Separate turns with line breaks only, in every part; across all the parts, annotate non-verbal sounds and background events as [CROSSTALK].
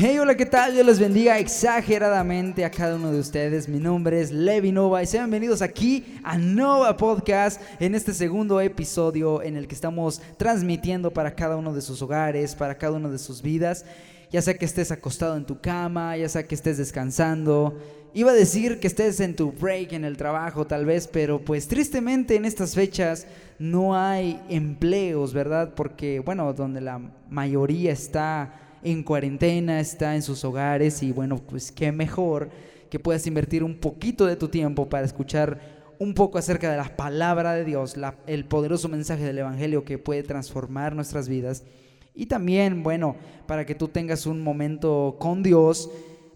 Hey, hola, ¿qué tal? Dios les bendiga exageradamente a cada uno de ustedes. Mi nombre es Levi Nova y sean bienvenidos aquí a Nova Podcast en este segundo episodio en el que estamos transmitiendo para cada uno de sus hogares, para cada uno de sus vidas. Ya sea que estés acostado en tu cama, ya sea que estés descansando. Iba a decir que estés en tu break en el trabajo tal vez, pero pues tristemente en estas fechas no hay empleos, ¿verdad? Porque, bueno, donde la mayoría está en cuarentena, está en sus hogares y bueno, pues qué mejor que puedas invertir un poquito de tu tiempo para escuchar un poco acerca de la palabra de Dios, el poderoso mensaje del Evangelio que puede transformar nuestras vidas. Y también, bueno, para que tú tengas un momento con Dios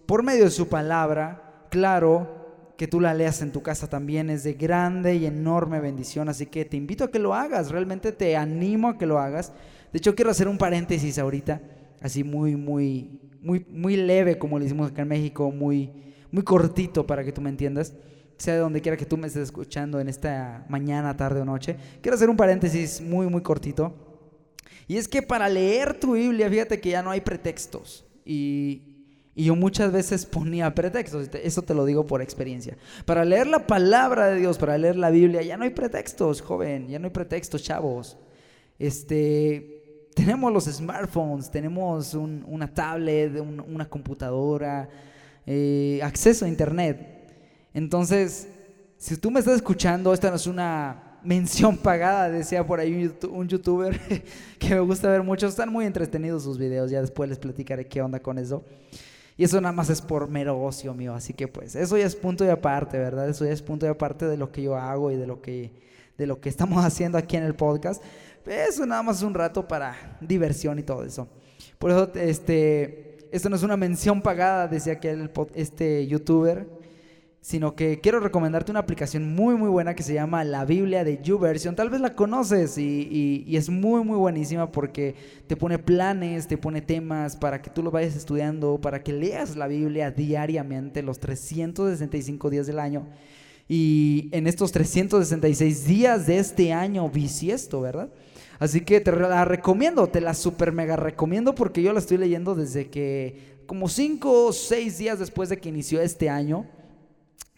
por medio de su palabra, claro, que tú la leas en tu casa también es de grande y enorme bendición, así que te invito a que lo hagas, realmente te animo a que lo hagas. De hecho, quiero hacer un paréntesis ahorita así muy, muy, muy, muy leve, como le decimos acá en México, muy, muy cortito para que tú me entiendas, sea de donde quiera que tú me estés escuchando en esta mañana, tarde o noche. Quiero hacer un paréntesis muy, muy cortito. Y es que para leer tu Biblia, fíjate que ya no hay pretextos. Y, y yo muchas veces [LAUGHS] ponía pretextos, eso te lo digo por experiencia. Para leer la palabra de Dios, para leer la Biblia, ya no hay pretextos, joven, ya no hay pretextos, chavos. Este, tenemos los smartphones, tenemos una tablet, una computadora, eh, acceso a internet. Entonces, si tú me estás escuchando, esta no es una mención pagada, decía por ahí un, youtuber [LAUGHS] que me gusta ver mucho, están muy entretenidos sus videos, ya después les platicaré qué onda con eso. Y eso nada más es por mero ocio mío, así que pues eso ya es punto y aparte, ¿verdad? Eso ya es punto y aparte de lo que yo hago y de lo que, de lo que estamos [LAUGHS] haciendo aquí en el podcast. Eso nada más un rato para diversión y todo eso. Por eso, este, esto no es una mención pagada, decía aquel este youtuber, sino que quiero recomendarte una aplicación muy muy buena que se llama La Biblia de YouVersion. Tal vez la conoces y, y, es muy muy buenísima porque te pone planes, te pone temas para que tú lo vayas estudiando, para que leas la Biblia diariamente los 365 días del año. Y en estos 366 días de este año bisiesto, ¿verdad? Así que te la recomiendo, te la super mega recomiendo porque yo la estoy leyendo desde que, como cinco o seis días después de que inició este año.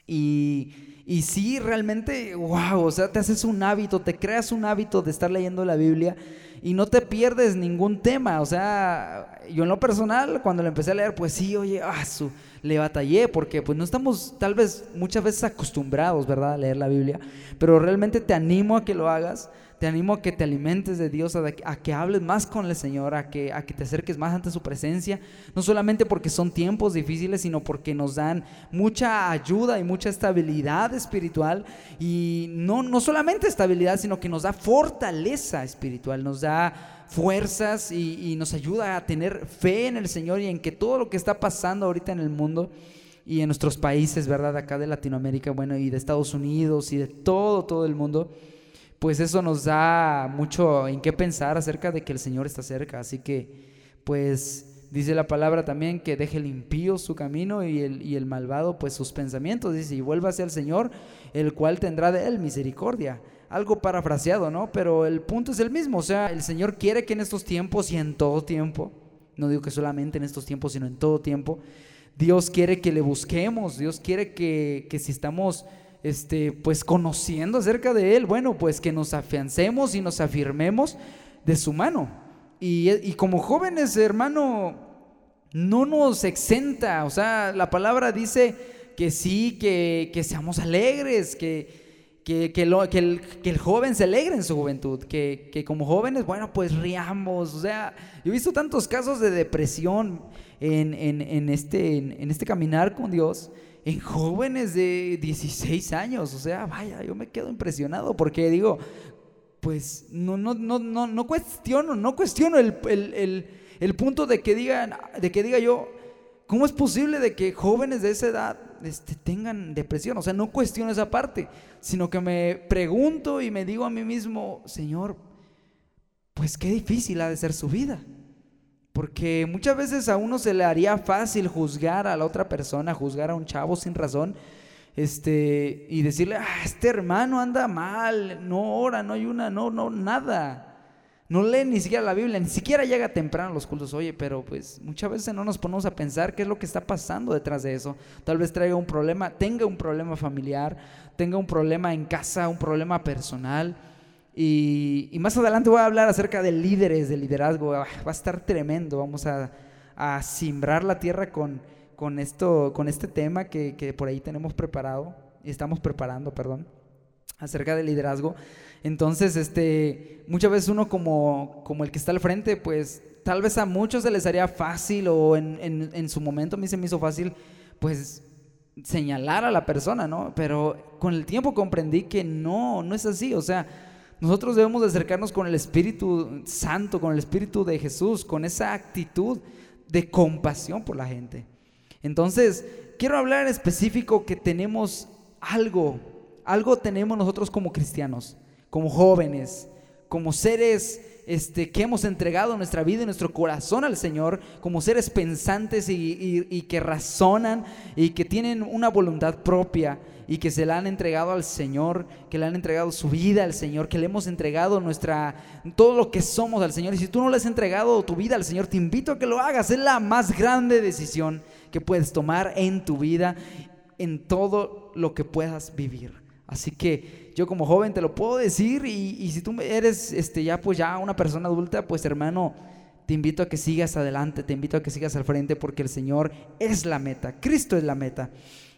Y, y sí, realmente, wow, o sea, te haces un hábito, te creas un hábito de estar leyendo la Biblia y no te pierdes ningún tema. O sea, yo en lo personal, cuando lo empecé a leer, pues sí, oye, ah, su, le batallé porque pues no estamos tal vez muchas veces acostumbrados, ¿verdad?, a leer la Biblia, pero realmente te animo a que lo hagas te animo a que te alimentes de Dios, a, que hables más con el Señor, a que, a que te acerques más ante su presencia, no solamente porque son tiempos difíciles, sino porque nos dan mucha ayuda y mucha estabilidad espiritual, y no, no solamente estabilidad, sino que nos da fortaleza espiritual, nos da fuerzas y, nos ayuda a tener fe en el Señor y en que todo lo que está pasando ahorita en el mundo, y en nuestros países, ¿verdad? Acá de Latinoamérica, bueno, y de Estados Unidos y de todo, todo el mundo, pues eso nos da mucho en qué pensar acerca de que el Señor está cerca. Así que, pues dice la palabra también que deje el impío su camino y el, y el malvado pues sus pensamientos. Dice, y vuélvase al Señor, el cual tendrá de él misericordia. Algo parafraseado, ¿no? Pero el punto es el mismo. O sea, el Señor quiere que en estos tiempos y en todo tiempo, no digo que solamente en estos tiempos, sino en todo tiempo, Dios quiere que le busquemos. Dios quiere que, que si estamos este, pues conociendo acerca de Él, bueno, pues que nos afiancemos y nos afirmemos de su mano. Y, como jóvenes, hermano, no nos exenta, o sea, la palabra dice que sí, que, seamos alegres, que, que, que, el, que, el, joven se alegre en su juventud, que, como jóvenes, bueno, pues riamos. O sea, yo he visto tantos casos de depresión en, en, este, en, este caminar con Dios en jóvenes de 16 años. O sea, vaya, yo me quedo impresionado porque digo, pues no, no, no, no, no cuestiono, no cuestiono el, el, el, punto de que, digan, de que diga yo, ¿cómo es posible de que jóvenes de esa edad este, tengan depresión. O sea, no cuestiono esa parte, sino que me pregunto y me digo a mí mismo, Señor, pues qué difícil ha de ser su vida. Porque muchas veces a uno se le haría fácil juzgar a la otra persona, juzgar a un chavo sin razón, este, y decirle, ah, este hermano anda mal, no ora, no hay una, no, no, nada. No lee ni siquiera la Biblia, ni siquiera llega temprano a los cultos. Oye, pero pues muchas veces no nos ponemos a pensar qué es lo que está pasando detrás de eso. Tal vez traiga un problema, tenga un problema familiar, tenga un problema en casa, un problema personal. Y, más adelante voy a hablar acerca de líderes, de liderazgo. Ah, va a estar tremendo. Vamos a, a simbrar la tierra con, con, esto, con este tema que, que por ahí tenemos preparado, y estamos preparando, perdón, acerca del liderazgo. Entonces, este, muchas veces uno como, como el que está al frente, pues tal vez a muchos se les haría fácil o en, en, en su momento a mí se me hizo fácil, pues señalar a la persona, ¿no? Pero con el tiempo comprendí que no, no es así, o sea, nosotros debemos de acercarnos con el Espíritu Santo, con el Espíritu de Jesús, con esa actitud de compasión por la gente. Entonces, quiero hablar específico que tenemos algo, algo tenemos nosotros como cristianos como jóvenes, como seres este, que hemos entregado nuestra vida y nuestro corazón al Señor, como seres pensantes y, que razonan y que tienen una voluntad propia y que se la han entregado al Señor, que le han entregado su vida al Señor, que le hemos entregado nuestra todo lo que somos al Señor. Y si tú no le has entregado tu vida al Señor, te invito a que lo hagas. Es la más grande decisión que puedes tomar en tu vida, en todo lo que puedas vivir. Así que yo como joven te lo puedo decir y, si tú eres este, ya pues ya una persona adulta, pues hermano, te invito a que sigas adelante, te invito a que sigas al frente porque el Señor es la meta, Cristo es la meta.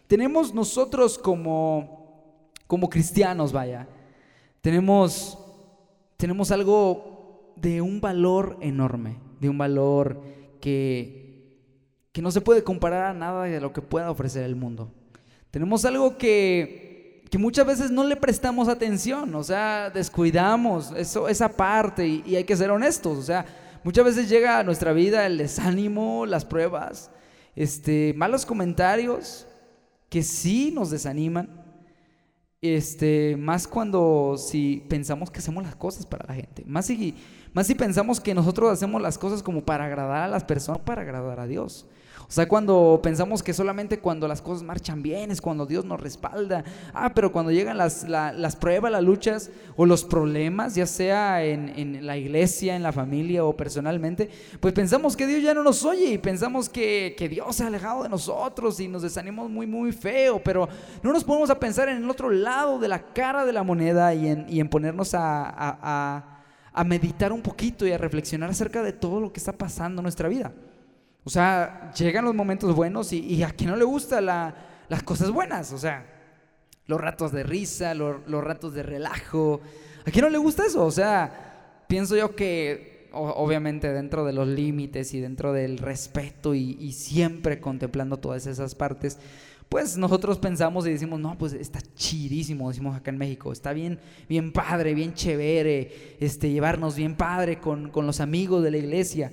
Tenemos nosotros como, como cristianos, vaya, tenemos, tenemos algo de un valor enorme, de un valor que, que no se puede comparar a nada de lo que pueda ofrecer el mundo. Tenemos algo que que muchas veces no le prestamos atención, o sea, descuidamos eso, esa parte y, hay que ser honestos, o sea, muchas veces llega a nuestra vida el desánimo, las pruebas, este, malos comentarios que sí nos desaniman, este, más cuando si pensamos que hacemos las cosas para la gente, más si, más si pensamos que nosotros hacemos las cosas como para agradar a las personas, para agradar a Dios. O sea, cuando pensamos que solamente cuando las cosas marchan bien es cuando Dios nos respalda. Ah, pero cuando llegan las, las pruebas, las luchas o los problemas, ya sea en, en, la iglesia, en la familia o personalmente, pues pensamos que Dios ya no nos oye y pensamos que, que Dios se ha alejado de nosotros y nos desanimamos muy, muy feo. Pero no nos ponemos a pensar en el otro lado de la cara de la moneda y en, y en ponernos a, a, a meditar un poquito y a reflexionar acerca de todo lo que está pasando en nuestra vida. O sea, llegan los momentos buenos y, a quien no le gusta las cosas buenas, o sea, los ratos de risa, los, ratos de relajo. ¿A quién no le gusta eso? O sea, pienso yo que obviamente dentro de los límites y dentro del respeto y, y, siempre contemplando todas esas partes, pues nosotros pensamos y decimos, no, pues está chidísimo, decimos acá en México, está bien, bien padre, bien chévere, este, llevarnos bien padre con, con los amigos de la iglesia.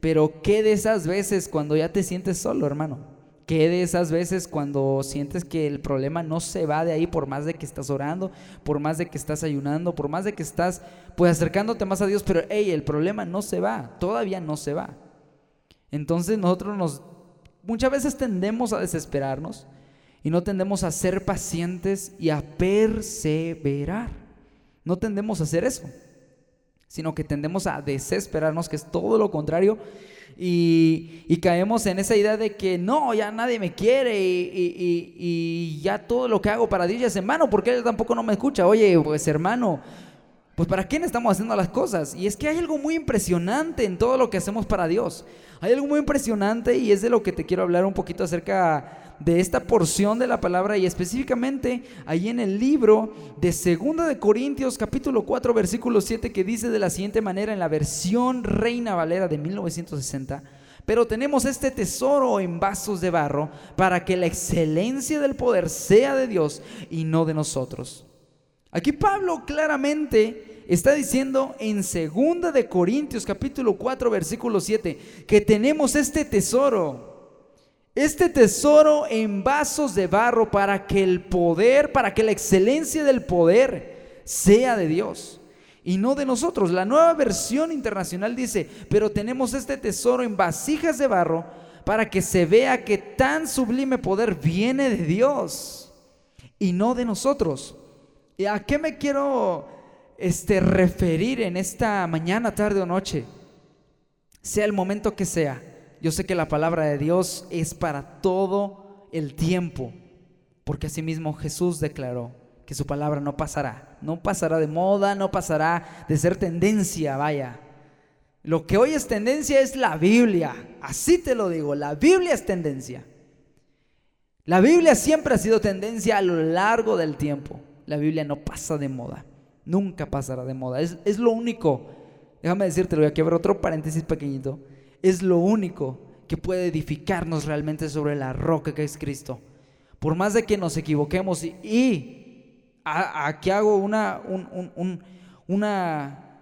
Pero ¿qué de esas veces cuando ya te sientes solo, hermano? ¿Qué de esas veces cuando sientes que el problema no se va de ahí por más de que estás orando, por más de que estás ayunando, por más de que estás pues acercándote más a Dios, pero hey, el problema no se va, todavía no se va. Entonces nosotros nos muchas veces tendemos a desesperarnos y no tendemos a ser pacientes y a perseverar. No tendemos a hacer eso sino que tendemos a desesperarnos, que es todo lo contrario, y, caemos en esa idea de que no, ya nadie me quiere y, y, ya todo lo que hago para Dios ya es hermano, porque Él tampoco no me escucha. Oye, pues hermano, pues para quién estamos haciendo las cosas. Y es que hay algo muy impresionante en todo lo que hacemos para Dios. Hay algo muy impresionante y es de lo que te quiero hablar un poquito acerca de esta porción de la palabra y específicamente ahí en el libro de Segunda de Corintios capítulo 4 versículo 7 que dice de la siguiente manera en la versión Reina Valera de 1960 pero tenemos este tesoro en vasos de barro para que la excelencia del poder sea de Dios y no de nosotros. Aquí Pablo claramente está diciendo en segunda de Corintios capítulo 4 versículo 7 que tenemos este tesoro este tesoro en vasos de barro para que el poder, para que la excelencia del poder sea de Dios y no de nosotros. La nueva versión internacional dice, pero tenemos este tesoro en vasijas de barro para que se vea que tan sublime poder viene de Dios y no de nosotros. ¿Y a qué me quiero este, referir en esta mañana, tarde o noche? Sea el momento que sea yo sé que la palabra de Dios es para todo el tiempo, porque asimismo Jesús declaró que su palabra no pasará, no pasará de moda, no pasará de ser tendencia, vaya. Lo que hoy es tendencia es la Biblia, así te lo digo, la Biblia es tendencia. La Biblia siempre ha sido tendencia a lo largo del tiempo. La Biblia no pasa de moda, nunca pasará de moda. Es, es lo único, déjame decirte, voy a quebrar otro paréntesis pequeñito es lo único que puede edificarnos realmente sobre la roca que es Cristo. Por más de que nos equivoquemos y, aquí hago una, una,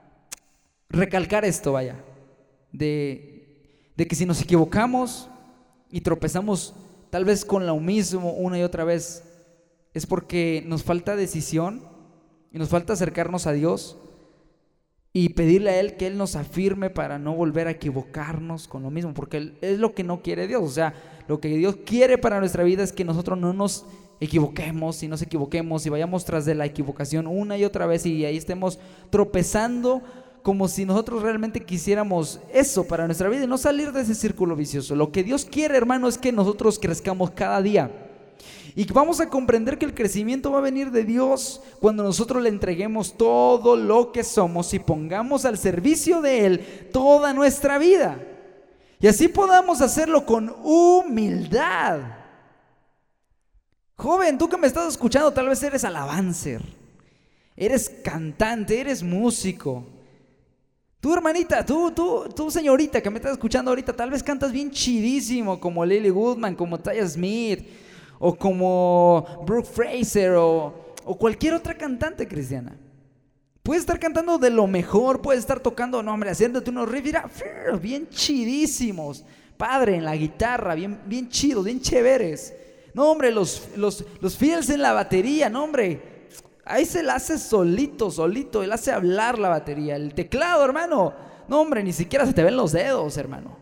recalcar esto, vaya, de, de que si nos equivocamos y tropezamos tal vez con lo mismo una y otra vez, es porque nos falta decisión y nos falta acercarnos a Dios y pedirle a Él que Él nos afirme para no volver a equivocarnos con lo mismo, porque es lo que no quiere Dios. O sea, lo que Dios quiere para nuestra vida es que nosotros no nos equivoquemos y nos equivoquemos y vayamos tras de la equivocación una y otra vez y ahí estemos tropezando como si nosotros realmente quisiéramos eso para nuestra vida y no salir de ese círculo vicioso. Lo que Dios quiere, hermano, es que nosotros crezcamos cada día. Y vamos a comprender que el crecimiento va a venir de Dios cuando nosotros le entreguemos todo lo que somos y pongamos al servicio de Él toda nuestra vida. Y así podamos hacerlo con humildad. Joven, tú que me estás escuchando, tal vez eres alabancer, eres cantante, eres músico. Tú, hermanita, tú, tú, tú, señorita que me estás escuchando ahorita, tal vez cantas bien chidísimo como Lily Goodman, como Taya Smith, o como Brooke Fraser o, cualquier otra cantante cristiana. Puedes estar cantando de lo mejor, puedes estar tocando, no hombre, haciéndote unos riffs, bien chidísimos. Padre en la guitarra, bien, bien chidos, bien chéveres. No, hombre, los, los, los fiels en la batería, no, hombre. Ahí se la hace solito, solito, él hace hablar la batería. El teclado, hermano, no, hombre, ni siquiera se te ven los dedos, hermano.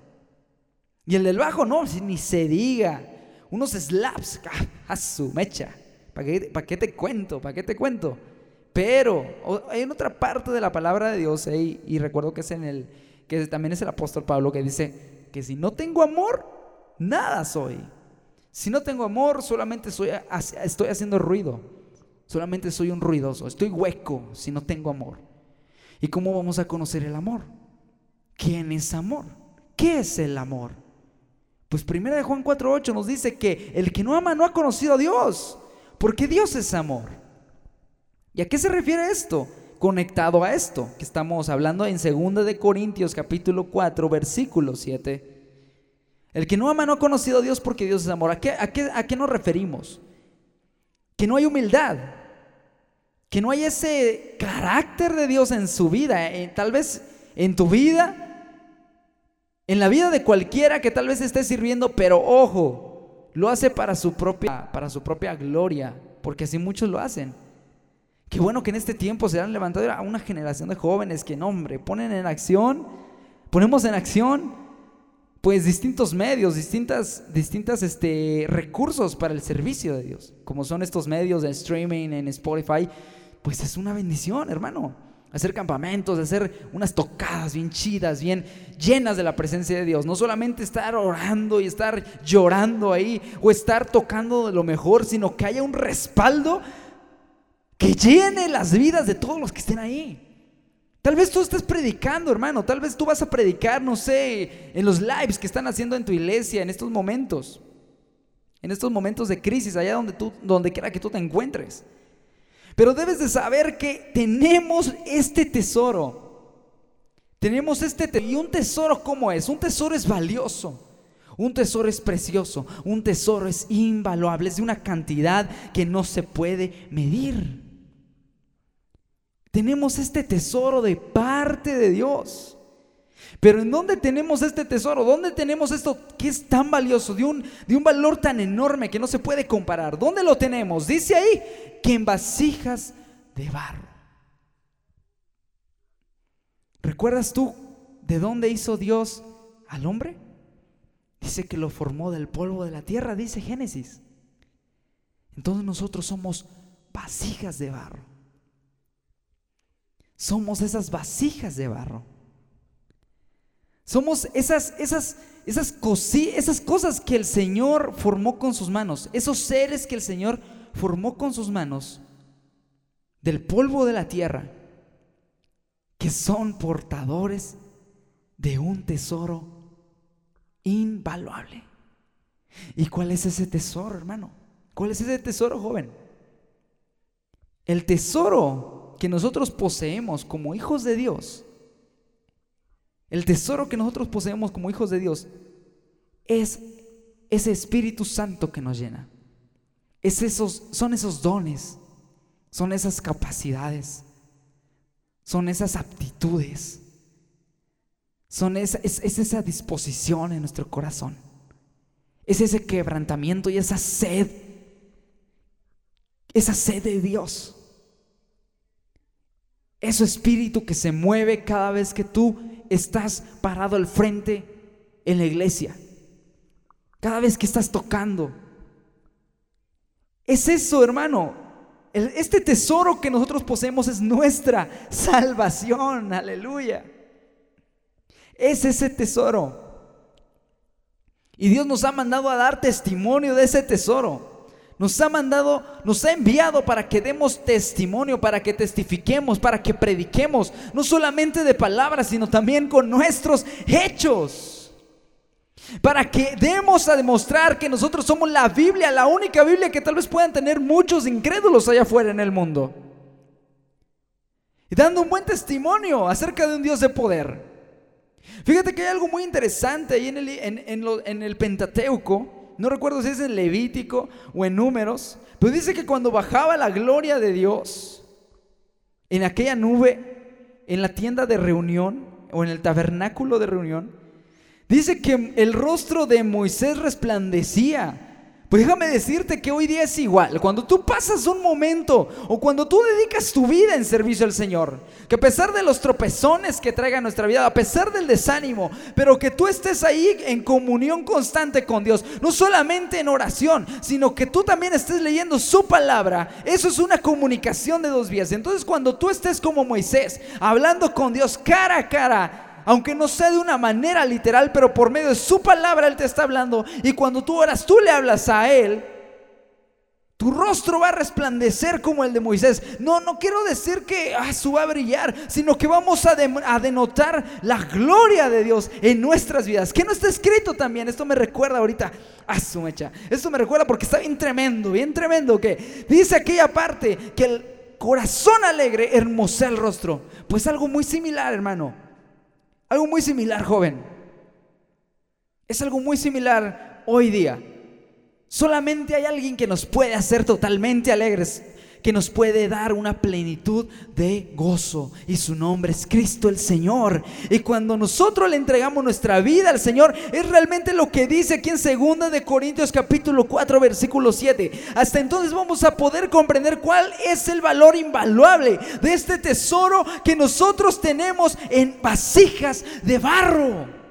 Y el del bajo, no, ni se diga unos slaps, a su mecha. ¿Para qué, ¿Para te cuento? ¿Para qué te cuento? Pero hay otra parte de la palabra de Dios y recuerdo que es en el, que también es el apóstol Pablo que dice que si no tengo amor, nada soy. Si no tengo amor, solamente soy, estoy haciendo ruido. Solamente soy un ruidoso. Estoy hueco si no tengo amor. ¿Y cómo vamos a conocer el amor? ¿Quién es amor? ¿Qué es el amor? Pues primera de Juan 4:8 nos dice que el que no ama no ha conocido a Dios, porque Dios es amor. ¿Y a qué se refiere esto? Conectado a esto que estamos hablando en 2 de Corintios capítulo 4 versículo 7. El que no ama no ha conocido a Dios porque Dios es amor. ¿A qué, a qué, a qué nos referimos? Que no hay humildad, que no hay ese carácter de Dios en su vida, eh, tal vez en tu vida en la vida de cualquiera que tal vez esté sirviendo, pero ojo, lo hace para su propia, para su propia gloria, porque así muchos lo hacen. Qué bueno que en este tiempo se han levantado a una generación de jóvenes que, no, hombre, ponen en acción, ponemos en acción, pues distintos medios, distintas, distintas este, recursos para el servicio de Dios, como son estos medios de streaming en Spotify, pues es una bendición, hermano hacer campamentos, hacer unas tocadas bien chidas, bien llenas de la presencia de Dios. No solamente estar orando y estar llorando ahí o estar tocando lo mejor, sino que haya un respaldo que llene las vidas de todos los que estén ahí. Tal vez tú estés predicando, hermano, tal vez tú vas a predicar, no sé, en los lives que están haciendo en tu iglesia en estos momentos. En estos momentos de crisis, allá donde tú donde quiera que tú te encuentres. Pero debes de saber que tenemos este tesoro. Tenemos este tesoro. ¿Y un tesoro cómo es? Un tesoro es valioso. Un tesoro es precioso. Un tesoro es invaluable. Es de una cantidad que no se puede medir. Tenemos este tesoro de parte de Dios. Pero ¿en dónde tenemos este tesoro? ¿Dónde tenemos esto que es tan valioso, de un, de un valor tan enorme que no se puede comparar? ¿Dónde lo tenemos? Dice ahí que en vasijas de barro. ¿Recuerdas tú de dónde hizo Dios al hombre? Dice que lo formó del polvo de la tierra, dice Génesis. Entonces nosotros somos vasijas de barro. Somos esas vasijas de barro. Somos esas, esas, esas, esas cosas que el Señor formó con sus manos, esos seres que el Señor formó con sus manos del polvo de la tierra, que son portadores de un tesoro invaluable. ¿Y cuál es ese tesoro, hermano? ¿Cuál es ese tesoro, joven? El tesoro que nosotros poseemos como hijos de Dios el tesoro que nosotros poseemos como hijos de Dios es ese Espíritu Santo que nos llena. Es esos, son esos dones, son esas capacidades, son esas aptitudes, son esa, es, es esa disposición en nuestro corazón, es ese quebrantamiento y esa sed, esa sed de Dios. Ese espíritu que se mueve cada vez que tú estás parado al frente en la iglesia. Cada vez que estás tocando. Es eso, hermano. este tesoro que nosotros poseemos es nuestra [LAUGHS] salvación. Aleluya. Es ese tesoro. Y Dios nos ha mandado a dar testimonio de ese tesoro. Nos ha mandado, nos ha enviado para que demos testimonio, para que testifiquemos, para que prediquemos, no solamente de palabras, sino también con nuestros hechos. Para que demos a demostrar que nosotros somos la Biblia, la única Biblia que tal vez puedan tener muchos incrédulos allá afuera en el mundo. Y dando un buen testimonio acerca de un Dios de poder. Fíjate que hay algo muy interesante ahí en el, en el Pentateuco no recuerdo si es en Levítico o en Números, pero dice que cuando bajaba la gloria de Dios en aquella nube, en la tienda de reunión o en el tabernáculo de reunión, dice que el rostro de Moisés resplandecía pues déjame decirte que hoy día es igual. Cuando tú pasas un momento o cuando tú dedicas tu vida en servicio al Señor, que a pesar de los tropezones que traiga nuestra vida, a pesar del desánimo, pero que tú estés ahí en comunión constante con Dios, no solamente en oración, sino que tú también estés leyendo su palabra, eso es una comunicación de dos vías. Entonces cuando tú estés como Moisés, hablando con Dios cara a cara, aunque no sea de una manera literal, pero por medio de su palabra Él te está hablando. Y cuando tú oras, tú le hablas a Él. Tu rostro va a resplandecer como el de Moisés. No, no quiero decir que ah, su va a brillar, sino que vamos a, denotar la gloria de Dios en nuestras vidas. Que no está escrito también. Esto me recuerda ahorita a su. Esto me recuerda porque está bien tremendo, bien tremendo. Que dice aquella parte que el corazón alegre hermosea el rostro. Pues algo muy similar, hermano. Algo muy similar, joven. Es algo muy similar hoy día. Solamente hay alguien que nos puede hacer totalmente alegres que nos puede dar una plenitud de gozo. Y su nombre es Cristo el Señor. Y cuando nosotros le entregamos nuestra vida al Señor, es realmente lo que dice aquí en 2 de Corintios capítulo 4 versículo 7. Hasta entonces vamos a poder comprender cuál es el valor invaluable de este tesoro que nosotros tenemos en vasijas de barro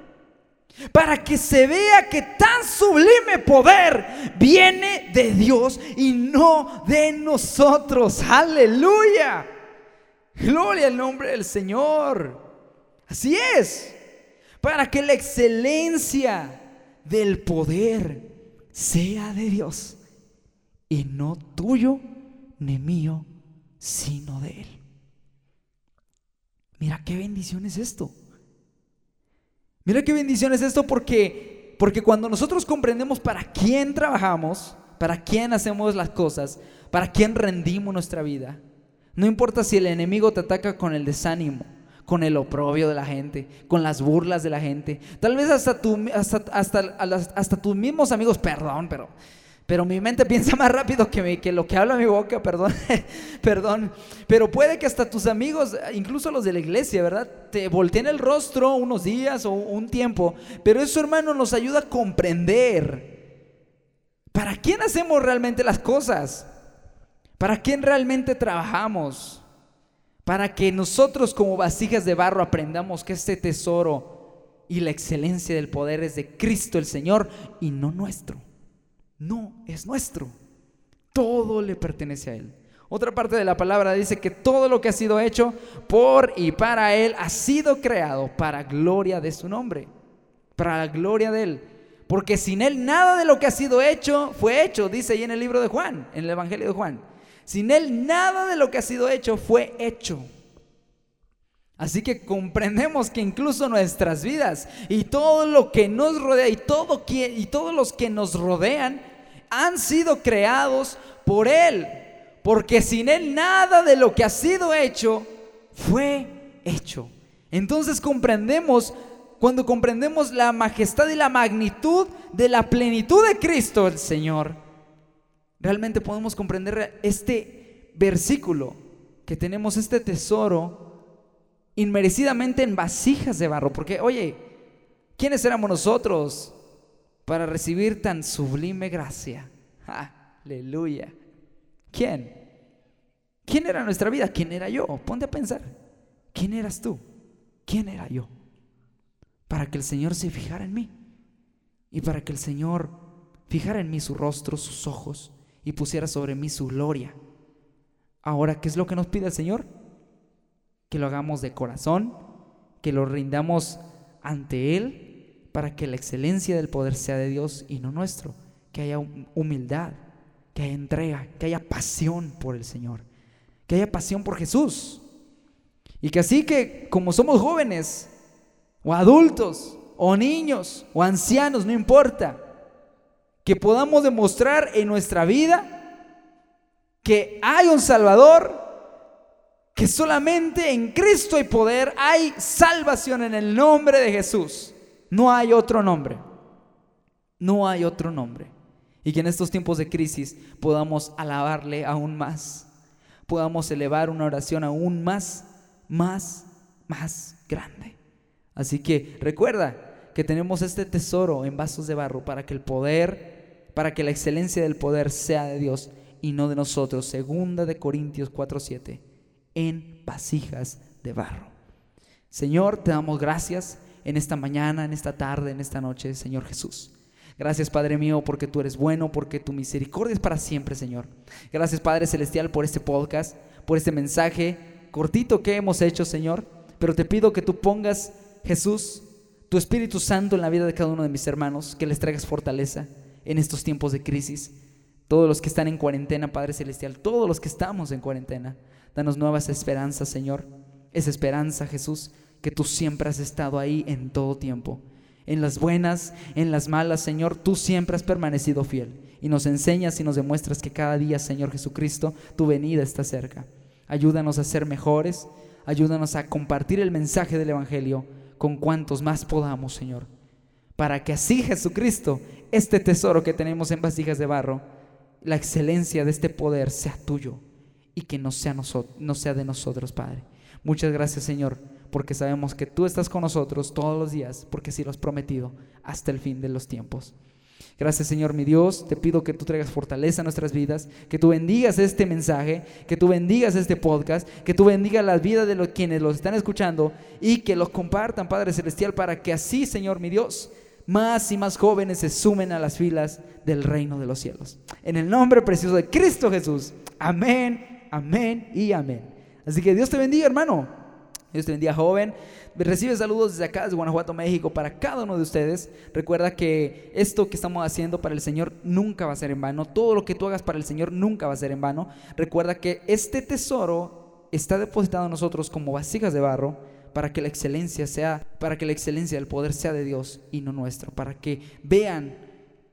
para que se vea que tan sublime poder viene de Dios y no de nosotros. Aleluya. Gloria al nombre del Señor. Así es. Para que la excelencia del poder sea de Dios y no tuyo ni mío, sino de Él. Mira qué bendición es esto. Mira qué bendición es esto porque, porque cuando nosotros comprendemos para quién trabajamos, para quién hacemos las cosas, para quién rendimos nuestra vida, no importa si el enemigo te ataca con el desánimo, con el oprobio de la gente, con las burlas de la gente, tal vez hasta, tu, hasta, hasta, hasta tus mismos amigos, perdón, pero pero mi mente piensa más rápido que, que lo que habla mi boca, perdón, [LAUGHS] perdón. Pero puede que hasta tus amigos, incluso los de la iglesia, ¿verdad? Te volteen el rostro unos días o un tiempo, pero eso, hermano, nos ayuda a comprender para quién hacemos realmente las cosas, para quién realmente trabajamos, para que nosotros como vasijas de barro aprendamos que este tesoro y la excelencia del poder es de Cristo el Señor y no nuestro no es nuestro. Todo le pertenece a Él. Otra parte de la palabra dice que todo lo que ha sido hecho por y para Él ha sido creado para gloria de su nombre, para la gloria de Él. Porque sin Él nada de lo que ha sido hecho fue hecho, dice ahí en el libro de Juan, en el Evangelio de Juan. Sin Él nada de lo que ha sido hecho fue hecho. Así que comprendemos que incluso nuestras vidas y todo lo que nos rodea y, todo, y todos los que nos rodean han sido creados por Él, porque sin Él nada de lo que ha sido hecho fue hecho. Entonces comprendemos, cuando comprendemos la majestad y la magnitud de la plenitud de Cristo el Señor, realmente podemos comprender este versículo, que tenemos este tesoro inmerecidamente en vasijas de barro, porque oye, ¿quiénes éramos nosotros? Para recibir tan sublime gracia. Aleluya. ¿Quién? ¿Quién era nuestra vida? ¿Quién era yo? Ponte a pensar. ¿Quién eras tú? ¿Quién era yo? Para que el Señor se fijara en mí. Y para que el Señor fijara en mí su rostro, sus ojos y pusiera sobre mí su gloria. Ahora, ¿qué es lo que nos pide el Señor? Que lo hagamos de corazón, que lo rindamos ante Él para que la excelencia del poder sea de Dios y no nuestro, que haya humildad, que haya entrega, que haya pasión por el Señor, que haya pasión por Jesús. Y que así que como somos jóvenes, o adultos, o niños, o ancianos, no importa, que podamos demostrar en nuestra vida que hay un Salvador, que solamente en Cristo hay poder, hay salvación en el nombre de Jesús. No hay otro nombre. No hay otro nombre. Y que en estos tiempos de crisis podamos alabarle aún más. Podamos elevar una oración aún más, más, más grande. Así que recuerda que tenemos este tesoro en vasos de barro para que el poder, para que la excelencia del poder sea de Dios y no de nosotros. Segunda de Corintios 4:7, en vasijas de barro. Señor, te damos gracias en esta mañana, en esta tarde, en esta noche, Señor Jesús. Gracias, Padre mío, porque tú eres bueno, porque tu misericordia es para siempre, Señor. Gracias, Padre Celestial, por este podcast, por este mensaje cortito que hemos hecho, Señor. Pero te pido que tú pongas, Jesús, tu Espíritu Santo en la vida de cada uno de mis hermanos, que les traigas fortaleza en estos tiempos de crisis. Todos los que están en cuarentena, Padre Celestial, todos los que estamos en cuarentena, danos nuevas esperanzas, Señor. Esa esperanza, Jesús, que tú siempre has estado ahí en todo tiempo. En las buenas, en las malas, Señor, tú siempre has permanecido fiel. Y nos enseñas y nos demuestras que cada día, Señor Jesucristo, tu venida está cerca. Ayúdanos a ser mejores, ayúdanos a compartir el mensaje del Evangelio con cuantos más podamos, Señor. Para que así, Jesucristo, este tesoro que tenemos en vasijas de barro, la excelencia de este poder sea tuyo y que no sea, no sea de nosotros, Padre. Muchas gracias, Señor porque sabemos que tú estás con nosotros todos los días, porque sí lo has prometido hasta el fin de los tiempos. Gracias Señor mi Dios, te pido que tú traigas fortaleza a nuestras vidas, que tú bendigas este mensaje, que tú bendigas este podcast, que tú bendigas la vida de los quienes los están escuchando y que los compartan, Padre Celestial, para que así, Señor mi Dios, más y más jóvenes se sumen a las filas del reino de los cielos. En el nombre precioso de Cristo Jesús. Amén, amén y amén. Así que Dios te bendiga, hermano. Dios te bendiga, joven. Recibe saludos desde acá, desde Guanajuato, México, para cada uno de ustedes. Recuerda que esto que estamos haciendo para el Señor nunca va a ser en vano. Todo lo que tú hagas para el Señor nunca va a ser en vano. Recuerda que este tesoro está depositado en nosotros como vasijas de barro para que la excelencia sea, para que la excelencia del poder sea de Dios y no nuestro, para que vean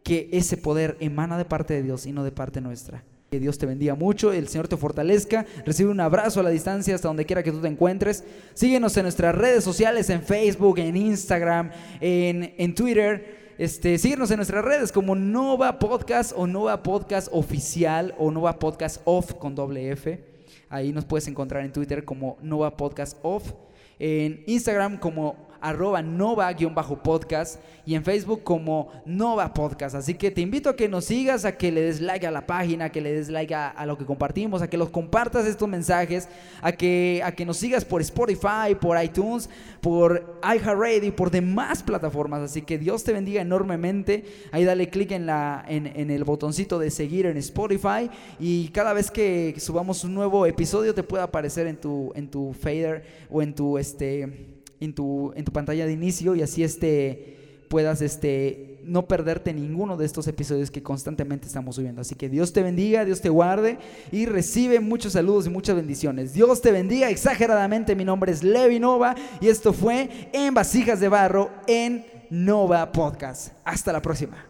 que ese poder emana de parte de Dios y no de parte nuestra. Que Dios te bendiga mucho, el Señor te fortalezca. Recibe un abrazo a la distancia hasta donde quiera que tú te encuentres. Síguenos en nuestras redes sociales, en Facebook, en Instagram, en, en Twitter. este, síguenos en nuestras redes como Nova Podcast o Nova Podcast Oficial o Nova Podcast Off con doble F. Ahí nos puedes encontrar en Twitter como Nova Podcast Off. En Instagram como arroba nova-podcast y en Facebook como Nova Podcast. Así que te invito a que nos sigas, a que le des like a la página, que le des like a, lo que compartimos, a que los compartas estos mensajes, a que, a que nos sigas por Spotify, por iTunes, por iHeartRadio y por demás plataformas. Así que Dios te bendiga enormemente. Ahí dale clic en, la, en, en el botoncito de seguir en Spotify y cada vez que subamos un nuevo episodio te puede aparecer en tu, en tu fader o en tu este en tu, en tu pantalla de inicio y así este, puedas este, no perderte ninguno de estos episodios que constantemente estamos subiendo. Así que Dios te bendiga, Dios te guarde y recibe muchos saludos y muchas bendiciones. Dios te bendiga exageradamente. Mi nombre es Levi Nova y esto fue En Vasijas de Barro en Nova Podcast. Hasta la próxima.